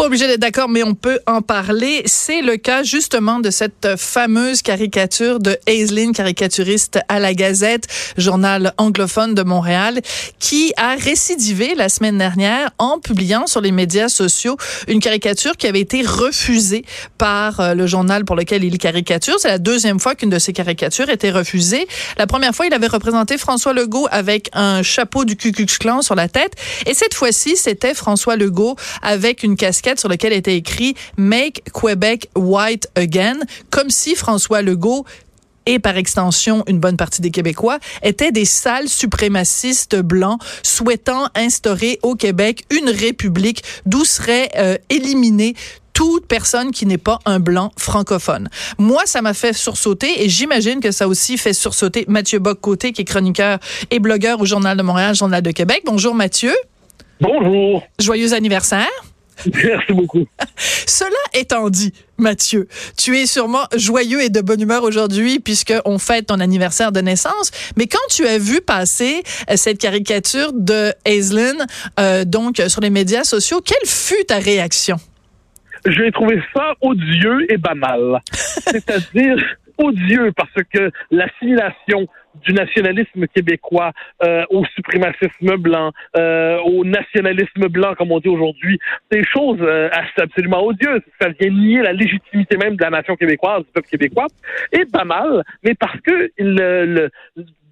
Pas obligé d'être d'accord, mais on peut en parler. C'est le cas justement de cette fameuse caricature de Aislinn, caricaturiste à la Gazette, journal anglophone de Montréal, qui a récidivé la semaine dernière en publiant sur les médias sociaux une caricature qui avait été refusée par euh, le journal pour lequel il caricature. C'est la deuxième fois qu'une de ces caricatures était refusée. La première fois, il avait représenté François Legault avec un chapeau du Ku Klux Klan sur la tête. Et cette fois-ci, c'était François Legault avec une casquette sur laquelle était écrit Make Quebec White Again, comme si François Legault et par extension une bonne partie des Québécois, étaient des sales suprémacistes blancs souhaitant instaurer au Québec une république d'où serait euh, éliminé toute personne qui n'est pas un blanc francophone. Moi, ça m'a fait sursauter et j'imagine que ça aussi fait sursauter Mathieu Bock-Côté, qui est chroniqueur et blogueur au Journal de Montréal, Journal de Québec. Bonjour Mathieu. Bonjour. Joyeux anniversaire. Merci beaucoup. Cela étant dit, Mathieu, tu es sûrement joyeux et de bonne humeur aujourd'hui puisqu'on fête ton anniversaire de naissance. Mais quand tu as vu passer euh, cette caricature de Aislinn, euh, donc sur les médias sociaux, quelle fut ta réaction? J'ai trouvé ça odieux et banal. C'est-à-dire odieux parce que l'assimilation du nationalisme québécois euh, au suprémacisme blanc, euh, au nationalisme blanc, comme on dit aujourd'hui, des choses euh, absolument odieuses. Ça vient nier la légitimité même de la nation québécoise, du peuple québécois, et pas mal, mais parce que le, le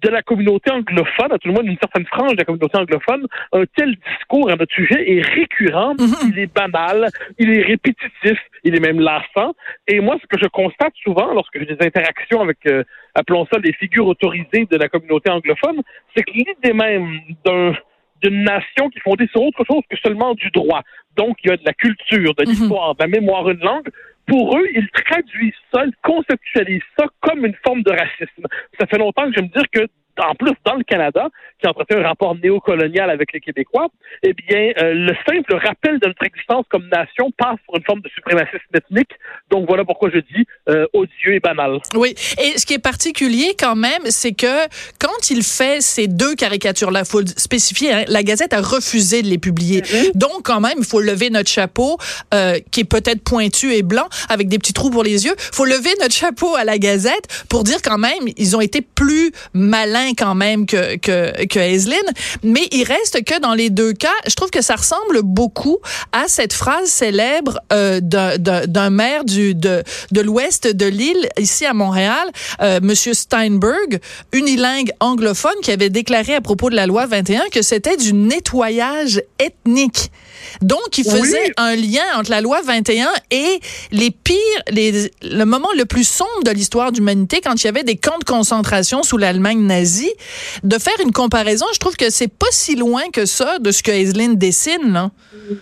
de la communauté anglophone, à tout le monde une certaine frange de la communauté anglophone, un tel discours à notre sujet est récurrent, mm-hmm. il est banal, il est répétitif, il est même lassant. Et moi, ce que je constate souvent lorsque j'ai des interactions avec, euh, appelons ça, des figures autorisées de la communauté anglophone, c'est que l'idée même d'un d'une nation qui est fondée sur autre chose que seulement du droit. Donc, il y a de la culture, de mm-hmm. l'histoire, de la mémoire, une langue pour eux, ils traduisent ça, ils conceptualisent ça comme une forme de racisme. Ça fait longtemps que je me dire que en plus, dans le Canada, qui entretient un rapport néocolonial avec les Québécois, eh bien, euh, le simple rappel de notre existence comme nation passe pour une forme de suprémacisme ethnique. Donc, voilà pourquoi je dis euh, odieux et banal. Oui. Et ce qui est particulier quand même, c'est que quand il fait ces deux caricatures-là, il faut le spécifier, hein, la Gazette a refusé de les publier. Mm-hmm. Donc, quand même, il faut lever notre chapeau, euh, qui est peut-être pointu et blanc, avec des petits trous pour les yeux. Il faut lever notre chapeau à la Gazette pour dire quand même, ils ont été plus malins quand même que, que, que Aislinn. Mais il reste que dans les deux cas, je trouve que ça ressemble beaucoup à cette phrase célèbre euh, d'un maire du, de, de l'ouest de l'île, ici à Montréal, euh, Monsieur Steinberg, unilingue anglophone, qui avait déclaré à propos de la loi 21 que c'était du nettoyage ethnique. Donc, il faisait un lien entre la loi 21 et les pires, les, le moment le plus sombre de l'histoire d'humanité, quand il y avait des camps de concentration sous l'Allemagne nazie. De faire une comparaison, je trouve que c'est pas si loin que ça de ce que Aislinn dessine.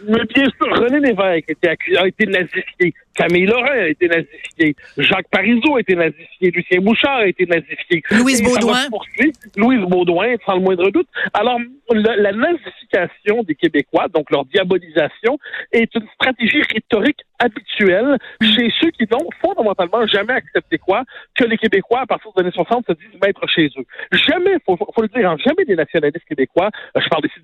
Mais bien sûr, René Lévesque a été nazifié. Camille Laurent a été nazifié. Jacques Parizeau a été nazifié. Lucien Bouchard a été nazifié. Louise Baudouin. Louise Baudouin, sans le moindre doute. Alors, la nazification des Québécois, donc leur diabolisation, est une stratégie rhétorique habituelle chez ceux qui n'ont fondamentalement jamais accepté quoi que les Québécois, à partir des années 60, se disent mettre chez eux. Jamais, faut, faut le dire, hein, jamais des nationalistes québécois, euh, je parle ici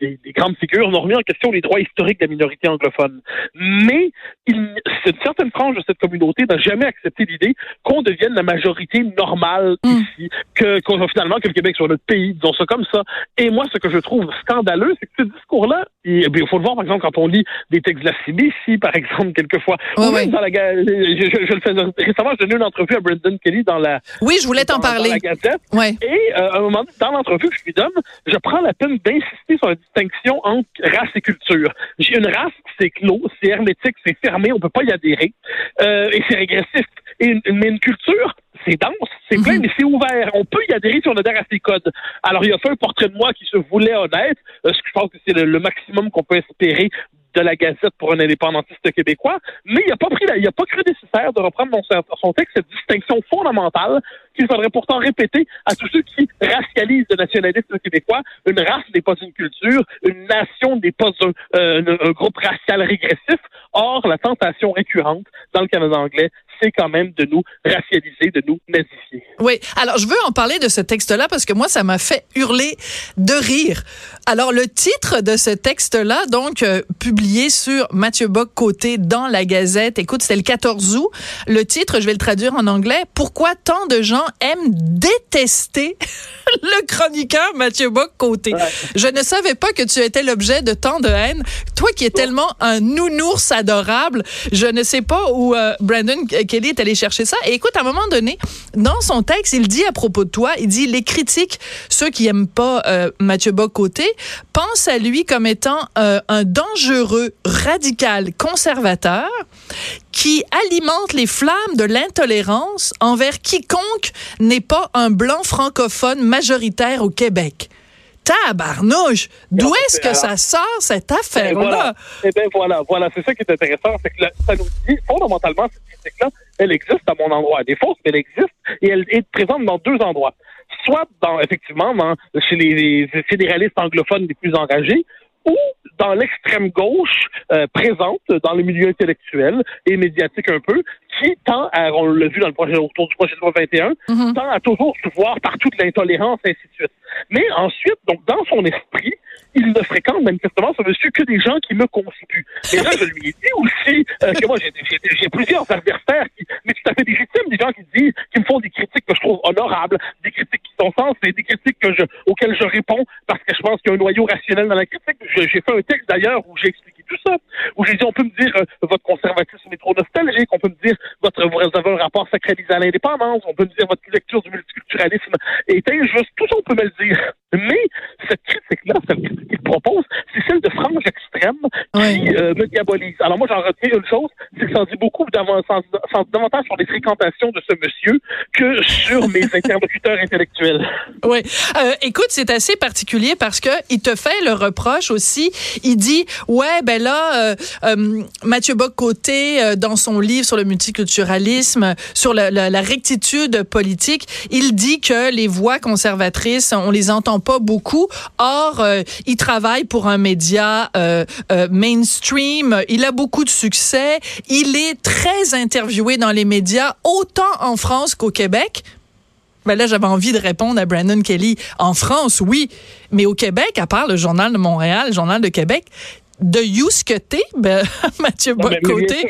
des, grandes figures, n'ont remis en question les droits historiques de la minorité anglophone. Mais il, une certaine frange de cette communauté n'a jamais accepté l'idée qu'on devienne la majorité normale mm. ici, que finalement que le Québec soit notre pays, disons ça comme ça. Et moi, ce que je trouve scandaleux, c'est que ce discours-là, il faut le voir par exemple quand on lit des textes de la CBC, par exemple, quelquefois. Dans la, je, je, le fais récemment, j'ai donné une entrevue à Brendan Kelly dans la. Oui, je voulais t'en parler. Dans la Gazette. Et euh, à un moment donné, dans l'entrevue que je lui donne, je prends la peine d'insister sur la distinction entre race et culture. J'ai une race, c'est clos, c'est hermétique, c'est fermé, on peut pas y adhérer, euh, et c'est régressif. Et mais une culture, c'est dense, c'est plein, mhm. mais c'est ouvert. On peut y adhérer si on adhère à ces codes. Alors, il a fait un portrait de moi qui se voulait honnête, euh, ce que je pense que c'est le, maximum qu'on peut espérer de la Gazette pour un indépendantiste québécois, mais il n'a pas pris, il a pas cru nécessaire de reprendre dans son texte cette distinction fondamentale qu'il faudrait pourtant répéter à tous ceux qui racialisent le nationalisme québécois. Une race n'est pas une culture, une nation n'est pas un, euh, un, groupe racial régressif. Or, la tentation récurrente dans le Canada anglais, c'est quand même de nous racialiser, de nous nazifier. Oui. Alors, je veux en parler de ce texte-là parce que moi, ça m'a fait hurler de rire. Alors, le titre de ce texte-là, donc, euh, publié sur Mathieu Bock côté dans la Gazette, écoute, c'était le 14 août. Le titre, je vais le traduire en anglais. Pourquoi tant de gens aiment détester le chroniqueur Mathieu Bock côté? Je ne savais pas que tu étais l'objet de tant de haine. Toi qui es tellement un nounours adorable, je ne sais pas où euh, Brandon Kelly est allé chercher ça. Et écoute, à un moment donné, dans son texte, il dit à propos de toi, il dit les critiques, ceux qui aiment pas euh, Mathieu Bock-Côté, pensent à lui comme étant euh, un dangereux radical conservateur qui alimente les flammes de l'intolérance envers quiconque n'est pas un blanc francophone majoritaire au Québec. Tabarnouche! D'où est-ce que ça sort, cette affaire-là? Eh bien, voilà, voilà. C'est ça qui est intéressant. C'est que ça nous dit, fondamentalement, cette critique-là, elle existe à mon endroit. Elle est fausse, mais elle existe et elle est présente dans deux endroits. Soit dans, effectivement, dans, chez les, fédéralistes anglophones les plus engagés, ou dans l'extrême gauche euh, présente dans le milieu intellectuel et médiatique un peu, qui tend à, on l'a vu dans le projet autour du projet de loi 21, mm-hmm. tend à toujours se voir partout de l'intolérance, et ainsi de suite. Mais ensuite, donc dans son esprit, il ne fréquente manifestement ce monsieur que des gens qui me constituent. Et là, je lui ai dit aussi euh, que moi, j'ai plusieurs adversaires, qui, mais tout à fait légitimes, des gens qui disent, qui me font des critiques que je trouve honorables, des critiques qui sont sensées, des critiques que je, auxquelles je réponds parce que je pense qu'il y a un noyau rationnel dans la critique. J'ai fait un texte d'ailleurs où j'ai expliqué ça, où on peut me dire, euh, votre conservatisme est trop nostalgique, on peut me dire, votre, vous avez un rapport sacralisé à l'indépendance, on peut me dire, votre lecture du multiculturalisme est injuste, ça, on peut me le dire. Mais cette critique-là, cette critique qu'il propose, c'est celle de franges extrêmes qui euh, me diabolise. Alors moi, j'en retiens une chose, c'est que ça en dit beaucoup davantage sur les fréquentations de ce monsieur que sur mes interlocuteurs intellectuels. Oui. Euh, écoute, c'est assez particulier parce que il te fait le reproche aussi. Il dit, ouais, ben là, euh, euh Mathieu Bock-Côté, dans son livre sur le multiculturalisme, sur la, la, la rectitude politique, il dit que les voix conservatrices, on les entend pas beaucoup. Or, euh, il travaille pour un média euh, euh, mainstream. Il a beaucoup de succès. Il est très interviewé dans les médias, autant en France qu'au Québec. Ben là, j'avais envie de répondre à Brandon Kelly. En France, oui, mais au Québec, à part le Journal de Montréal, le Journal de Québec, de que t'es, ben, Mathieu Bocoté.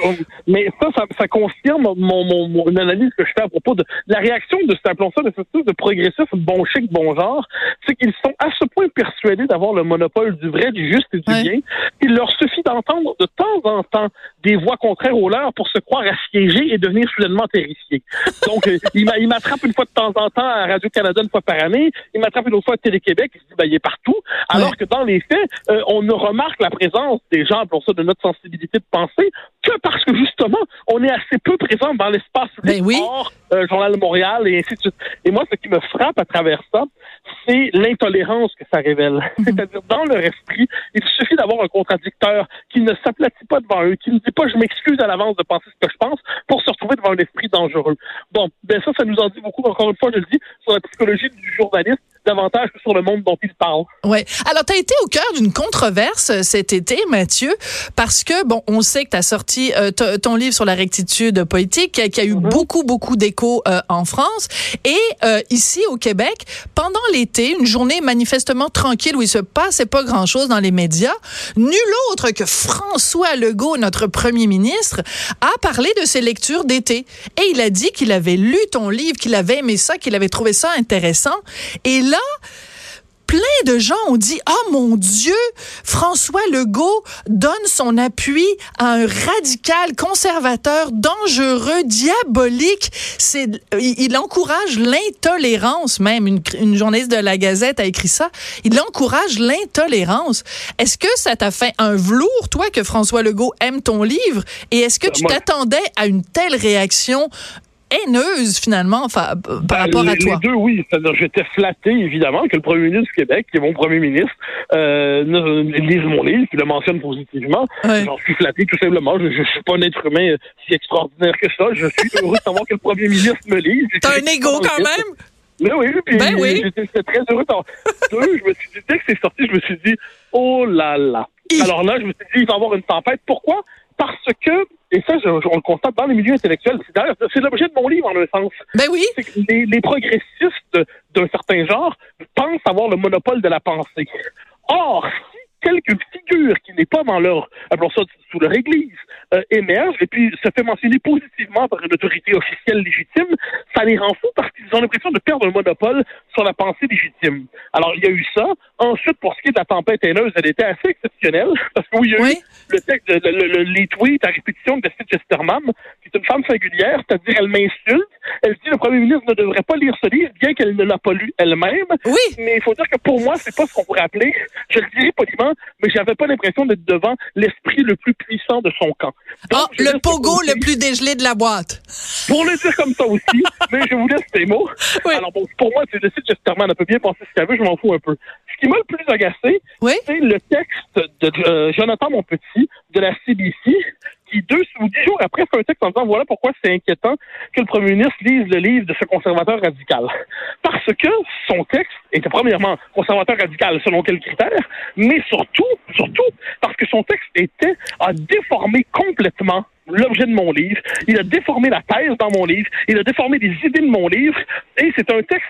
Mais, ça, ça, confirme mon, mon, mon, analyse que je fais à propos de la réaction de, appelons ça, de cette de progressif bon chic, bon genre, c'est qu'ils sont à ce point persuadés d'avoir le monopole du vrai, du juste et du bien, qu'il leur suffit d'entendre de temps en temps des voix contraires aux leurs pour se croire assiégés et devenir soudainement terrifiés. Donc, euh, il m'attrape une fois de temps en temps à Radio-Canada une fois par année, il m'attrape une autre fois à Télé-Québec, il se dit, ben, il est partout, alors que dans les faits, euh, on ne remarque la présence des gens, pour ça, de notre sensibilité de pensée, que parce que justement, on est assez peu présent dans l'espace ben oui. hors euh, Journal de Montréal et ainsi de suite. Et moi, ce qui me frappe à travers ça, c'est l'intolérance que ça révèle. Mhm. C'est-à-dire, dans leur esprit, il suffit d'avoir un contradicteur qui ne s'aplatit pas devant eux, qui ne dit pas je m'excuse à l'avance de penser ce que je pense pour se retrouver devant un esprit dangereux. Bon, ben ça, ça nous en dit beaucoup, encore une fois, je le dis, sur la psychologie du journaliste davantage sur le monde dont il parle. Ouais. Alors, tu as été au cœur d'une controverse euh, cet été, Mathieu, parce que, bon, on sait que tu as sorti euh, ton livre sur la rectitude politique, qui a, eu mm-hmm. beaucoup, beaucoup d'écho euh, en France. Et ici, au Québec, pendant l'été, une journée manifestement tranquille où il se passait pas grand-chose dans les médias, nul autre que François Legault, notre premier ministre, a parlé de ses lectures d'été. Et il a dit qu'il avait lu ton livre, qu'il avait aimé ça, qu'il avait trouvé ça intéressant. Et là, plein de gens ont dit oh mon Dieu, François Legault donne son appui à un radical conservateur dangereux, diabolique. C'est il, encourage l'intolérance même une, une, journaliste de la Gazette a écrit ça. Il encourage l'intolérance. Est-ce que ça t'a fait un velours toi que François Legault aime ton livre? Et est-ce que tu t'attendais à une telle réaction haineuse, finalement, par ben, rapport à toi. Les deux, oui. j'étais flatté, évidemment, que le premier ministre du Québec, qui est mon premier ministre, euh, lise mon livre, qu'il le mentionne positivement. J'en suis flatté, tout simplement. Je ne suis pas un être humain si extraordinaire que ça. Je suis heureux de savoir que le premier ministre me lise. T'as un ego quand même? Mais oui, puis ben oui. j'étais très heureux. Deux, je me suis dit, dès que c'est sorti, je me suis dit, oh là là. Alors là, je me suis dit, il va y avoir une tempête. Pourquoi? Parce que et ça, je, on le constate dans les milieux intellectuels. C'est d'ailleurs, c'est l'objet de mon livre, en un sens. Ben oui. C'est que les, les progressistes d'un certain genre pensent avoir le monopole de la pensée. Or, si quelques figures qui n'est pas dans leur, appelons ça sous leur église, euh, émergent et puis se fait mentionner positivement par une autorité officielle légitime, ça les rend fous parce qu'ils ont l'impression de perdre un monopole sur la pensée légitime. Alors, il y a eu ça. Ensuite, pour ce qui est de la tempête haineuse, elle était assez exceptionnelle parce que oui, il y a eu le texte, le, le, les tweets à répétition de Sid Chesterman, qui est une femme singulière, c'est-à-dire elle m'insulte, elle dit le premier ministre ne devrait pas lire ce livre, bien qu'elle ne l'a pas lu elle-même. Oui. Mais il faut dire que pour moi, c'est pas ce qu'on pourrait appeler, je le dirais poliment, mais j'avais pas l'impression d'être devant l'esprit le plus puissant de son camp. Donc, oh, le pogo le plus dégelé de la boîte. Pour le dire comme ça aussi, mais je vous laisse ces mots. Oui. Alors bon, pour moi, c'est le site Chesterman, elle peut bien penser ce qu'elle veut, je m'en fous un peu. Ce qui m'a le plus agacé, oui. c'est le texte de euh, Jonathan Monpetit de la CBC deux ou dix jours après, fait un texte en disant voilà pourquoi c'est inquiétant que le premier ministre lise le livre de ce conservateur radical. Parce que son texte était premièrement conservateur radical selon quels critères, mais surtout, surtout, parce que son texte était à déformer complètement l'objet de mon livre, il a déformé la thèse dans mon livre, il a déformé les idées de mon livre, et c'est un texte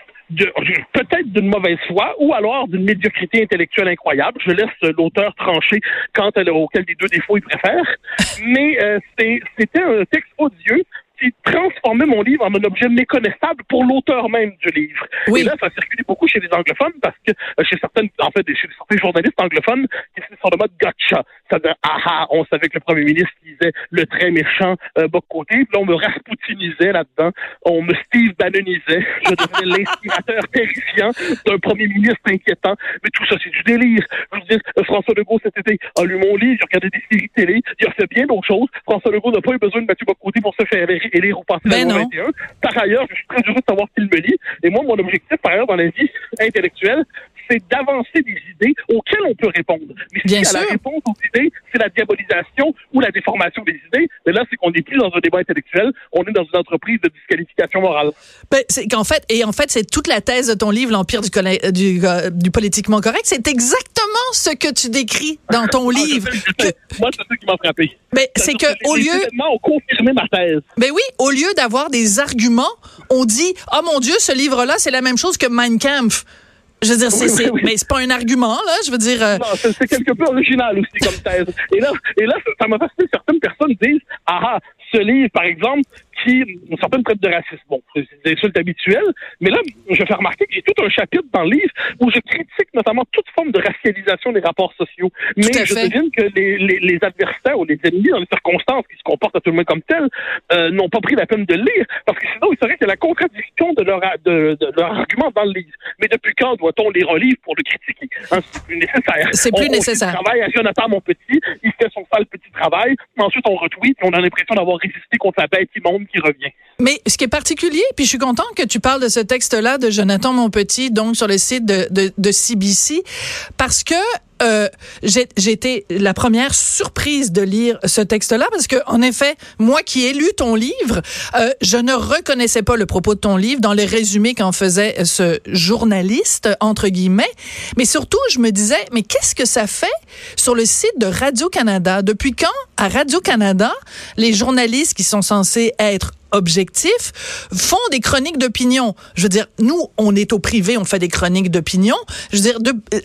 peut-être d'une mauvaise foi ou alors d'une médiocrité intellectuelle incroyable. Je laisse l'auteur trancher quant à auquel des deux défauts il préfère. Mais euh, c'était un texte odieux qui transformait mon livre en un objet méconnaissable pour l'auteur même du livre. Oui. Et là, ça a circulé beaucoup chez les anglophones parce que euh, chez certaines, en fait, chez certains journalistes anglophones qui sur le mode gotcha. Ça veut ah on savait que le premier ministre disait le très méchant euh, bas côté. Puis là, on me rasputinisait là-dedans. On me Steve Bannonisait. Je devenais l'inspirateur terrifiant d'un premier ministre inquiétant. Mais tout ça, c'est du délire. Je veux dire, euh, François Legault cet été a lu mon livre, il a regardé des séries télé, il a fait bien d'autres choses. François Legault n'a pas eu besoin de Mathieu Bocoté pour se faire élire au passé ben 21. Par ailleurs, je suis très heureux de savoir qu'il me lit. Et moi, mon objectif, par ailleurs, dans la vie intellectuelle, c'est d'avancer des idées auxquelles on peut répondre. Mais si Bien à sûr. la réponse aux idées, c'est la diabolisation ou la déformation des idées, mais là, c'est qu'on n'est plus dans un débat intellectuel, on est dans une entreprise de disqualification morale. Ben, c'est qu'en fait, et en fait, c'est toute la thèse de ton livre, L'Empire du, du, euh, du, politiquement correct. C'est exactement ce que tu décris dans ton ah, livre. Je sais, je sais. Que... Moi, c'est ça qui m'a frappé. Ben, c'est que, au lieu. ont confirmé ma thèse. Ben oui, au lieu d'avoir des arguments, on dit, oh mon Dieu, ce livre-là, c'est la même chose que Mein Kampf. Je veux dire, c'est, oui, oui, oui. mais c'est pas un argument, là. Je veux dire. Euh... Non, c'est, c'est quelque peu original aussi comme thèse. Et là, et là, ça m'a fasciné. Certaines personnes disent, ah, ah, ce livre, par exemple, qui une certaine traite de racisme. Bon, c'est des insultes habituelles, mais là, je fais remarquer que j'ai tout un chapitre dans le livre où je critique notamment toute forme de racialisation des rapports sociaux. Mais je devine que les, les, les, adversaires ou les ennemis, dans les circonstances qui se comportent absolument comme tels, euh, n'ont pas pris la peine de le lire, parce que sinon, il serait a la contradiction de leur, de, de, leur argument dans le livre. Mais depuis quand doit-on lire un livre pour le critiquer? Hein, c'est plus nécessaire. C'est plus on, nécessaire. On à Jonathan, mon petit, il fait son sale petit travail, ensuite on retweet, et on a l'impression d'avoir résisté contre la bête immonde qui revient. Mais ce qui est particulier, puis je suis content que tu parles de ce texte-là de Jonathan Monpetit, donc sur le site de, CBC, parce que euh, j'ai été la première surprise de lire ce texte-là parce que, en effet, moi qui ai lu ton livre, euh, je ne reconnaissais pas le propos de ton livre dans les résumés qu'en faisait ce journaliste entre guillemets. Mais surtout, je me disais, mais qu'est-ce que ça fait sur le site de Radio Canada Depuis quand à Radio Canada les journalistes qui sont censés être objectifs font des chroniques d'opinion? Je veux dire, nous, on est au privé, on fait des chroniques d'opinion. Je veux dire,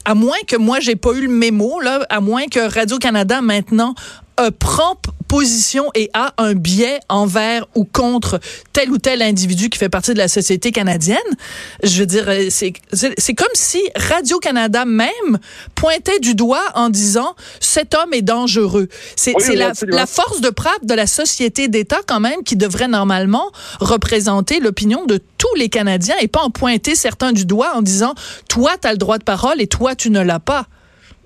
à moins que moi, j'ai pas eu le mémo, là, à moins que Radio-Canada, maintenant, euh, prend position et a un biais envers ou contre tel ou tel individu qui fait partie de la société canadienne. Je veux dire, c'est, c'est comme si Radio-Canada même pointait du doigt en disant cet homme est dangereux. C'est, oui, c'est oui, la, absolument. la force de frappe de la société d'État quand même qui devrait normalement représenter l'opinion de tous les Canadiens et pas en pointer certains du doigt en disant toi, tu as le droit de parole et toi, tu ne l'as pas.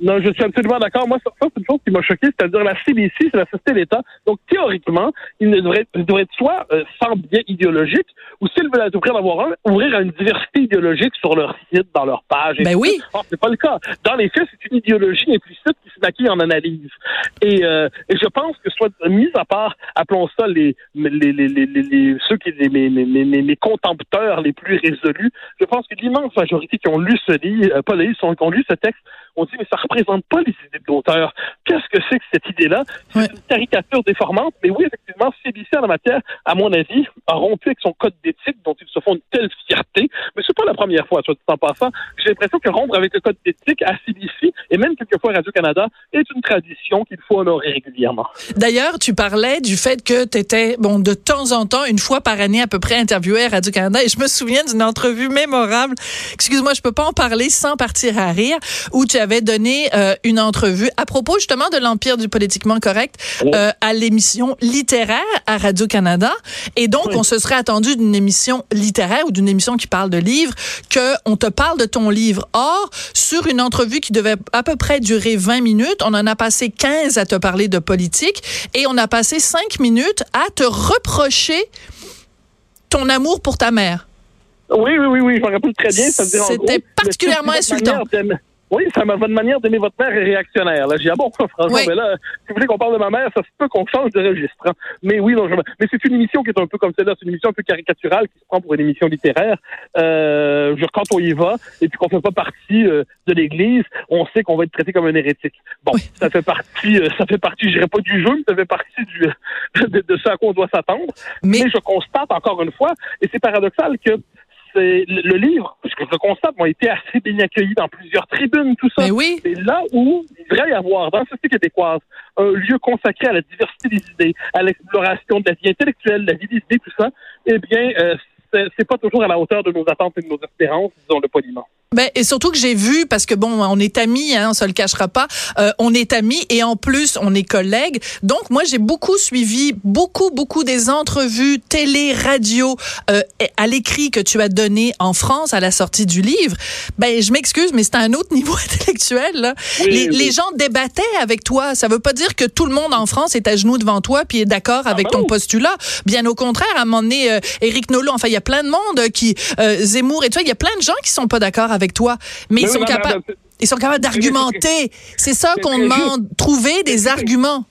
Non, je suis absolument d'accord. Moi, ça, c'est une chose qui m'a choqué, c'est-à-dire la CBC, c'est la Société d'État. Donc, théoriquement, il ne devrait, il devrait être soit euh, sans biais idéologique, ou s'ils veulent à tout prix en avoir un, ouvrir à une diversité idéologique sur leur site, dans leur page. Et Ben oui. Or, c'est pas le cas. Dans les faits, c'est une idéologie implicite qui s'est acquise en analyse. Et, euh, et je pense que soit mis à part, appelons ça les, les, les, les, les, les- ceux qui, les, les, les, les, les contempteurs les plus résolus, je pense que l'immense majorité qui ont lu ce livre, euh, pas le livre, qui ont lu ce texte, on dit, mais ça représente pas les idées de l'auteur. Qu'est-ce que c'est que cette idée-là? C'est une caricature déformante, mais oui, effectivement, CBC en la matière, à mon avis, a rompu avec son code d'éthique dont ils se font une telle fierté. Mais c'est pas la première fois, soit dit en passant. J'ai l'impression que rompre avec le code d'éthique à CBC et même quelquefois Radio-Canada est une tradition qu'il faut honorer régulièrement. D'ailleurs, tu parlais du fait que tu étais, bon, de temps en temps, une fois par année à peu près, interviewé à Radio-Canada et je me souviens d'une entrevue mémorable. Excuse-moi, je peux pas en parler sans partir à rire, où tu avais donné euh, une entrevue à propos justement de l'empire du politiquement correct euh, à l'émission littéraire à Radio-Canada. Et donc, on se serait attendu d'une émission littéraire ou d'une émission qui parle de livres que on te parle de ton livre. Or, sur une entrevue qui devait à peu près durer 20 minutes, on en a passé 15 à te parler de politique et on a passé 5 minutes à te reprocher ton amour pour ta mère. Oui, oui, oui, oui, je me rappelle très bien. C'était particulièrement insultant. Oui, ça m'a votre manière d'aimer votre mère est réactionnaire. Là, j'ai ah bon, franchement, mais là, si vous voulez qu'on parle de ma mère, ça se peut qu'on change de registre. Hein. Mais oui, non, je... mais c'est une émission qui est un peu comme celle-là, c'est une émission un peu caricaturale qui se prend pour une émission littéraire. Euh, quand on y va et puis qu'on fait pas partie euh, de l'Église, on sait qu'on va être traité comme un hérétique. Bon, ça fait partie, euh, ça fait partie, je dirais pas du jeu, mais ça fait partie du de, de ce à quoi on doit s'attendre. mais je constate encore une fois, et c'est paradoxal que c'est le, livre, parce que je le constate, a été assez bien accueilli dans plusieurs tribunes, tout ça. Mais oui. C'est là où il devrait y avoir, dans la société québécoise, un lieu consacré à la diversité des idées, à l'exploration de la vie intellectuelle, de la vie des idées, tout ça. Eh bien, euh, c'est pas toujours à la hauteur de nos attentes et de nos espérances, disons-le poliment. Ben, et surtout que j'ai vu, parce que bon, on est amis, hein, on se le cachera pas, euh, on est amis et en plus, on est collègues. Donc, moi, j'ai beaucoup suivi, beaucoup, beaucoup des entrevues télé, radio, euh, à l'écrit que tu as donné en France à la sortie du livre. Ben, je m'excuse, mais c'est un autre niveau intellectuel. Là. les, les, gens débattaient avec toi. Ça veut pas dire que tout le monde en France est à genoux devant toi puis est d'accord avec ah ton postulat. Bien au contraire, à un moment donné, euh, Éric Nolot, enfin, il y a plein de monde qui, euh, Zemmour et toi, il y a plein de gens qui sont pas d'accord avec avec toi, mais, ils, sont capables, ils sont capables d'argumenter. C'est ça qu'on demande, trouver des arguments.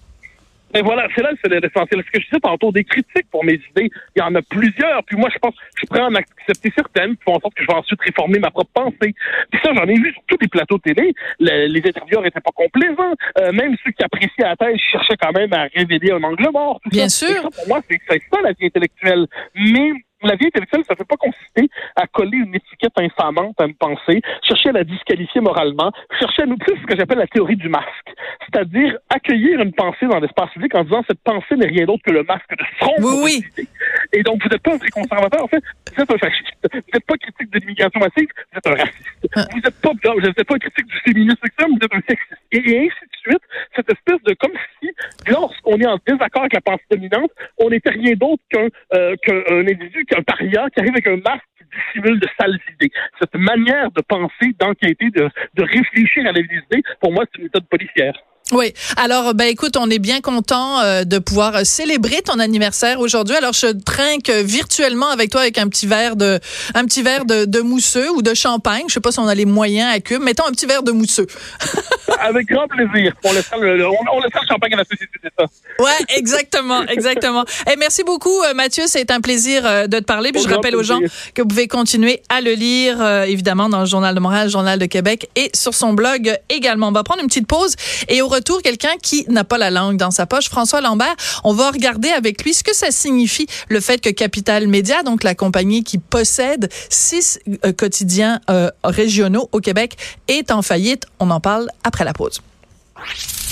Et voilà, c'est là c'est l'essentiel. Ce que je disais tantôt, des critiques pour mes idées, il y en a plusieurs. Puis moi, je pense, je prends en accepter certaines, qui font en sorte que je vais ensuite réformer ma propre pensée. Puis ça, j'en ai vu sur tous les plateaux télé. les intervieweurs étaient pas complaisants. Euh, même ceux qui appréciaient la thèse cherchaient quand même à révéler un angle mort. Bien sûr. pour moi, c'est ça la vie intellectuelle. Mais la vie intellectuelle, ça ne fait pas consister à coller une étiquette infamante à une pensée, chercher à la disqualifier moralement, chercher à nous plus ce que j'appelle la théorie du masque. C'est-à-dire accueillir une pensée dans l'espace public en disant cette pensée n'est rien d'autre que le masque de front. Oui, oui. Et donc, vous n'êtes pas un très conservateur, en fait, vous êtes un fasciste. Vous n'êtes pas critique de l'immigration massive, vous êtes un raciste. Ah. Vous n'êtes pas, vous n'êtes pas critique du féminisme sexuel, vous êtes un sexiste. Et, ainsi de suite, cette espèce de, comme si, lorsqu'on est en désaccord avec la pensée dominante, on n'était rien d'autre qu'un euh, qu'un individu un paria qui arrive avec un masque qui dissimule de sales idées. Cette manière de penser, d'enquêter, de, de réfléchir à la idées, pour moi, c'est une méthode policière. Oui. Alors, ben écoute, on est bien content euh, de pouvoir euh, célébrer ton anniversaire aujourd'hui. Alors, je trinque virtuellement avec toi avec un petit verre de, un petit verre de, de mousseux ou de champagne. Je sais pas si on a les moyens à cube. Mettons un petit verre de mousseux. avec grand plaisir. On laisse le, on, le champagne à la société, c'est ça. Ouais, exactement, exactement. Et eh, merci beaucoup, euh, Mathieu. C'est un plaisir de te parler. Puis je rappelle aux gens que vous pouvez continuer à le lire, évidemment, dans le Journal de Montréal, le Journal de Québec et sur son blog également. On va prendre une petite pause et au retour, quelqu'un qui n'a pas la langue dans sa poche, François Lambert. On va regarder avec lui ce que ça signifie le fait que Capital Média, donc la compagnie qui possède six euh, quotidiens euh, régionaux au Québec, est en faillite. On en parle après la pause.